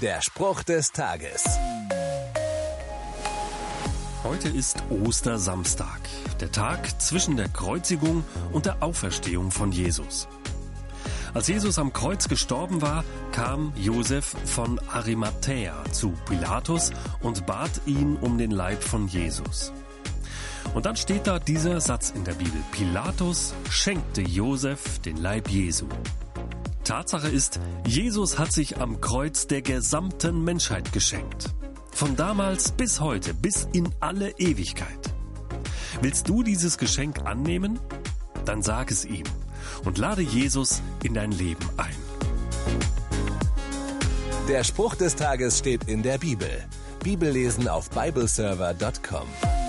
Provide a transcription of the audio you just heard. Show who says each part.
Speaker 1: Der Spruch des Tages.
Speaker 2: Heute ist Ostersamstag, der Tag zwischen der Kreuzigung und der Auferstehung von Jesus. Als Jesus am Kreuz gestorben war, kam Josef von Arimathäa zu Pilatus und bat ihn um den Leib von Jesus. Und dann steht da dieser Satz in der Bibel. Pilatus schenkte Josef den Leib Jesu. Tatsache ist, Jesus hat sich am Kreuz der gesamten Menschheit geschenkt. Von damals bis heute, bis in alle Ewigkeit. Willst du dieses Geschenk annehmen? Dann sag es ihm und lade Jesus in dein Leben ein.
Speaker 1: Der Spruch des Tages steht in der Bibel. Bibellesen auf bibleserver.com.